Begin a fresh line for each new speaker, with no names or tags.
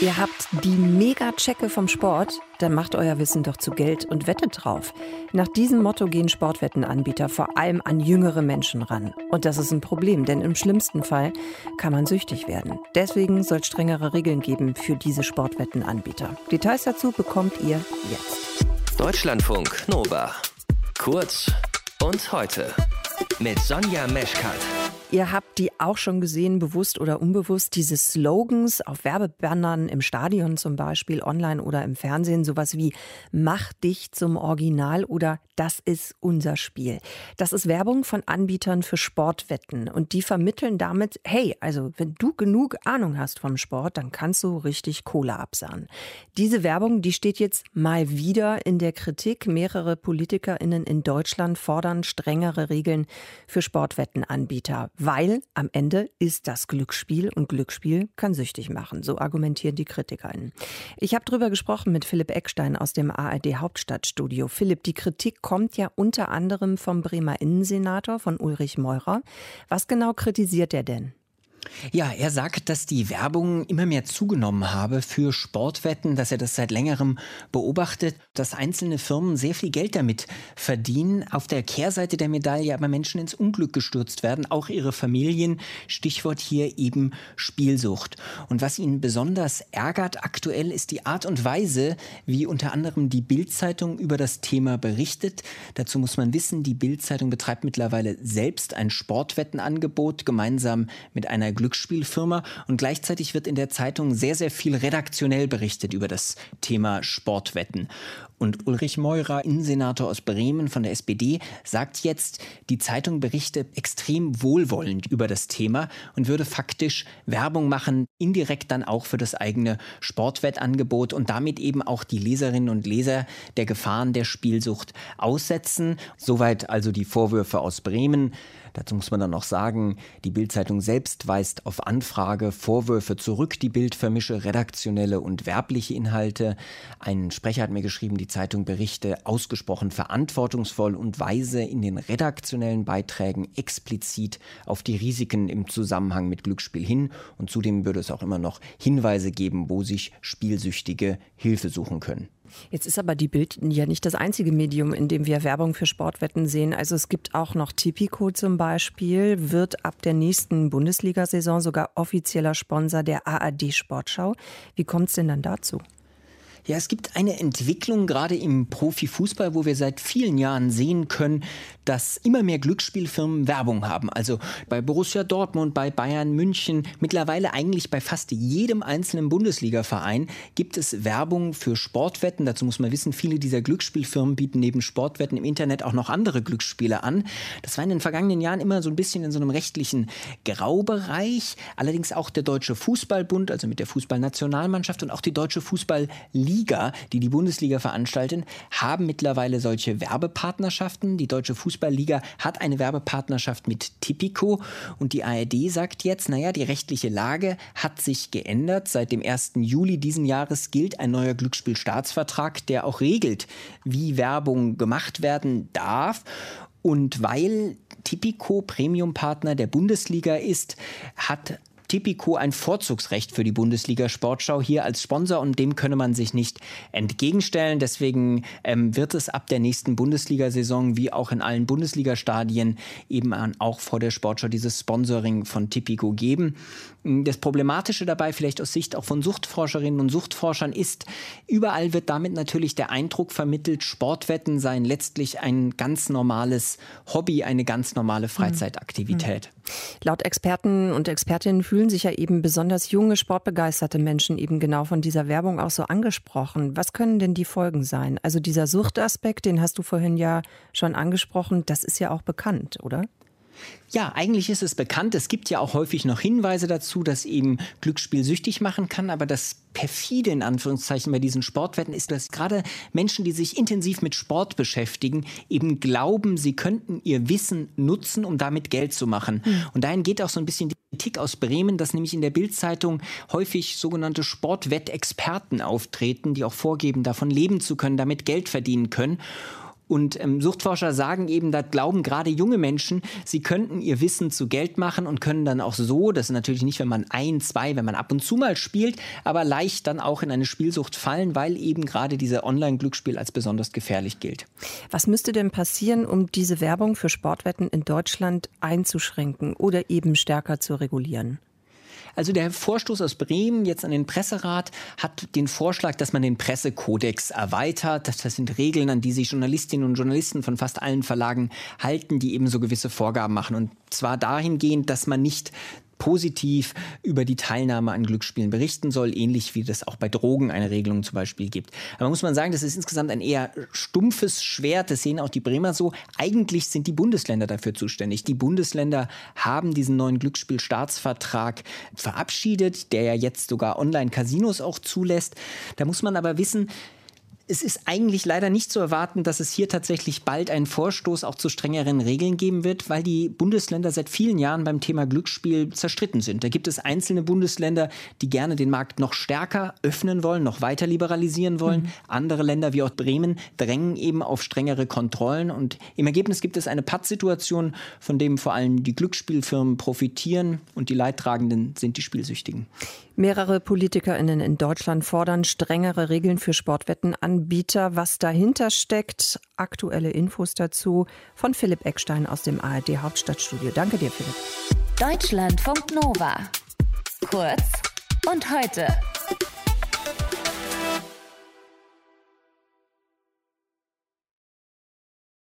Ihr habt die Mega-Checke vom Sport, dann macht euer Wissen doch zu Geld und wettet drauf. Nach diesem Motto gehen Sportwettenanbieter vor allem an jüngere Menschen ran. Und das ist ein Problem, denn im schlimmsten Fall kann man süchtig werden. Deswegen soll es strengere Regeln geben für diese Sportwettenanbieter. Details dazu bekommt ihr jetzt.
Deutschlandfunk Nova. Kurz und heute mit Sonja Meschkat.
Ihr habt die auch schon gesehen, bewusst oder unbewusst, diese Slogans auf Werbebannern im Stadion zum Beispiel, online oder im Fernsehen, sowas wie Mach dich zum Original oder Das ist unser Spiel. Das ist Werbung von Anbietern für Sportwetten und die vermitteln damit, hey, also wenn du genug Ahnung hast vom Sport, dann kannst du richtig Kohle absahen. Diese Werbung, die steht jetzt mal wieder in der Kritik. Mehrere PolitikerInnen in Deutschland fordern strengere Regeln für Sportwettenanbieter weil am Ende ist das Glücksspiel und Glücksspiel kann süchtig machen. So argumentieren die KritikerInnen. Ich habe darüber gesprochen mit Philipp Eckstein aus dem ARD Hauptstadtstudio. Philipp, die Kritik kommt ja unter anderem vom Bremer Innensenator, von Ulrich Meurer. Was genau kritisiert er denn?
Ja, er sagt, dass die Werbung immer mehr zugenommen habe für Sportwetten, dass er das seit längerem beobachtet, dass einzelne Firmen sehr viel Geld damit verdienen. Auf der Kehrseite der Medaille aber Menschen ins Unglück gestürzt werden, auch ihre Familien. Stichwort hier eben Spielsucht. Und was ihn besonders ärgert aktuell ist die Art und Weise, wie unter anderem die Bildzeitung über das Thema berichtet. Dazu muss man wissen, die Bildzeitung betreibt mittlerweile selbst ein Sportwettenangebot gemeinsam mit einer Glücksspielfirma und gleichzeitig wird in der Zeitung sehr, sehr viel redaktionell berichtet über das Thema Sportwetten. Und Ulrich Meurer, Innensenator aus Bremen von der SPD, sagt jetzt, die Zeitung berichte extrem wohlwollend über das Thema und würde faktisch Werbung machen, indirekt dann auch für das eigene Sportwettangebot und damit eben auch die Leserinnen und Leser der Gefahren der Spielsucht aussetzen. Soweit also die Vorwürfe aus Bremen. Dazu muss man dann noch sagen, die Bildzeitung selbst weist auf Anfrage Vorwürfe zurück. Die Bild vermische redaktionelle und werbliche Inhalte. Ein Sprecher hat mir geschrieben, die Zeitung berichte ausgesprochen verantwortungsvoll und weise in den redaktionellen Beiträgen explizit auf die Risiken im Zusammenhang mit Glücksspiel hin. Und zudem würde es auch immer noch Hinweise geben, wo sich Spielsüchtige Hilfe suchen können.
Jetzt ist aber die Bild ja nicht das einzige Medium, in dem wir Werbung für Sportwetten sehen. Also es gibt auch noch Tipico zum Beispiel, wird ab der nächsten Bundesliga-Saison sogar offizieller Sponsor der ARD Sportschau. Wie kommt es denn dann dazu?
Ja, es gibt eine Entwicklung gerade im Profifußball, wo wir seit vielen Jahren sehen können, dass immer mehr Glücksspielfirmen Werbung haben. Also bei Borussia Dortmund, bei Bayern München, mittlerweile eigentlich bei fast jedem einzelnen Bundesligaverein gibt es Werbung für Sportwetten. Dazu muss man wissen, viele dieser Glücksspielfirmen bieten neben Sportwetten im Internet auch noch andere Glücksspiele an. Das war in den vergangenen Jahren immer so ein bisschen in so einem rechtlichen Graubereich. Allerdings auch der Deutsche Fußballbund, also mit der Fußballnationalmannschaft und auch die Deutsche Fußballliga Liga, die die Bundesliga veranstalten, haben mittlerweile solche Werbepartnerschaften. Die Deutsche Fußballliga hat eine Werbepartnerschaft mit Tipico und die ARD sagt jetzt, naja, die rechtliche Lage hat sich geändert. Seit dem 1. Juli diesen Jahres gilt ein neuer Glücksspielstaatsvertrag, der auch regelt, wie Werbung gemacht werden darf. Und weil Tipico Premium-Partner der Bundesliga ist, hat Tipico ein Vorzugsrecht für die Bundesliga Sportschau hier als Sponsor und dem könne man sich nicht entgegenstellen. Deswegen ähm, wird es ab der nächsten Bundesliga-Saison wie auch in allen Bundesliga-Stadien eben auch vor der Sportschau dieses Sponsoring von Tipico geben. Das Problematische dabei, vielleicht aus Sicht auch von Suchtforscherinnen und Suchtforschern, ist, überall wird damit natürlich der Eindruck vermittelt, Sportwetten seien letztlich ein ganz normales Hobby, eine ganz normale Freizeitaktivität.
Mhm. Laut Experten und Expertinnen fühlen sich ja eben besonders junge, sportbegeisterte Menschen eben genau von dieser Werbung auch so angesprochen. Was können denn die Folgen sein? Also dieser Suchtaspekt, den hast du vorhin ja schon angesprochen, das ist ja auch bekannt, oder?
Ja, eigentlich ist es bekannt. Es gibt ja auch häufig noch Hinweise dazu, dass eben Glücksspiel süchtig machen kann. Aber das perfide in Anführungszeichen bei diesen Sportwetten ist, dass gerade Menschen, die sich intensiv mit Sport beschäftigen, eben glauben, sie könnten ihr Wissen nutzen, um damit Geld zu machen. Mhm. Und dahin geht auch so ein bisschen die Kritik aus Bremen, dass nämlich in der Bildzeitung häufig sogenannte Sportwettexperten auftreten, die auch vorgeben, davon leben zu können, damit Geld verdienen können. Und ähm, Suchtforscher sagen eben, da glauben gerade junge Menschen, sie könnten ihr Wissen zu Geld machen und können dann auch so, das ist natürlich nicht, wenn man ein, zwei, wenn man ab und zu mal spielt, aber leicht dann auch in eine Spielsucht fallen, weil eben gerade dieser Online-Glücksspiel als besonders gefährlich gilt.
Was müsste denn passieren, um diese Werbung für Sportwetten in Deutschland einzuschränken oder eben stärker zu regulieren?
Also der Vorstoß aus Bremen jetzt an den Presserat hat den Vorschlag, dass man den Pressekodex erweitert. Das sind Regeln, an die sich Journalistinnen und Journalisten von fast allen Verlagen halten, die eben so gewisse Vorgaben machen. Und zwar dahingehend, dass man nicht positiv über die Teilnahme an Glücksspielen berichten soll, ähnlich wie das auch bei Drogen eine Regelung zum Beispiel gibt. Aber muss man sagen, das ist insgesamt ein eher stumpfes Schwert, das sehen auch die Bremer so. Eigentlich sind die Bundesländer dafür zuständig. Die Bundesländer haben diesen neuen Glücksspielstaatsvertrag verabschiedet, der ja jetzt sogar Online-Casinos auch zulässt. Da muss man aber wissen, es ist eigentlich leider nicht zu erwarten, dass es hier tatsächlich bald einen Vorstoß auch zu strengeren Regeln geben wird, weil die Bundesländer seit vielen Jahren beim Thema Glücksspiel zerstritten sind. Da gibt es einzelne Bundesländer, die gerne den Markt noch stärker öffnen wollen, noch weiter liberalisieren wollen. Mhm. Andere Länder wie auch Bremen drängen eben auf strengere Kontrollen und im Ergebnis gibt es eine Pattsituation, von dem vor allem die Glücksspielfirmen profitieren und die Leidtragenden sind die Spielsüchtigen.
Mehrere PolitikerInnen in Deutschland fordern strengere Regeln für Sportwettenanbieter. Was dahinter steckt, aktuelle Infos dazu von Philipp Eckstein aus dem ARD Hauptstadtstudio. Danke dir, Philipp.
Deutschlandfunk Nova. Kurz und heute.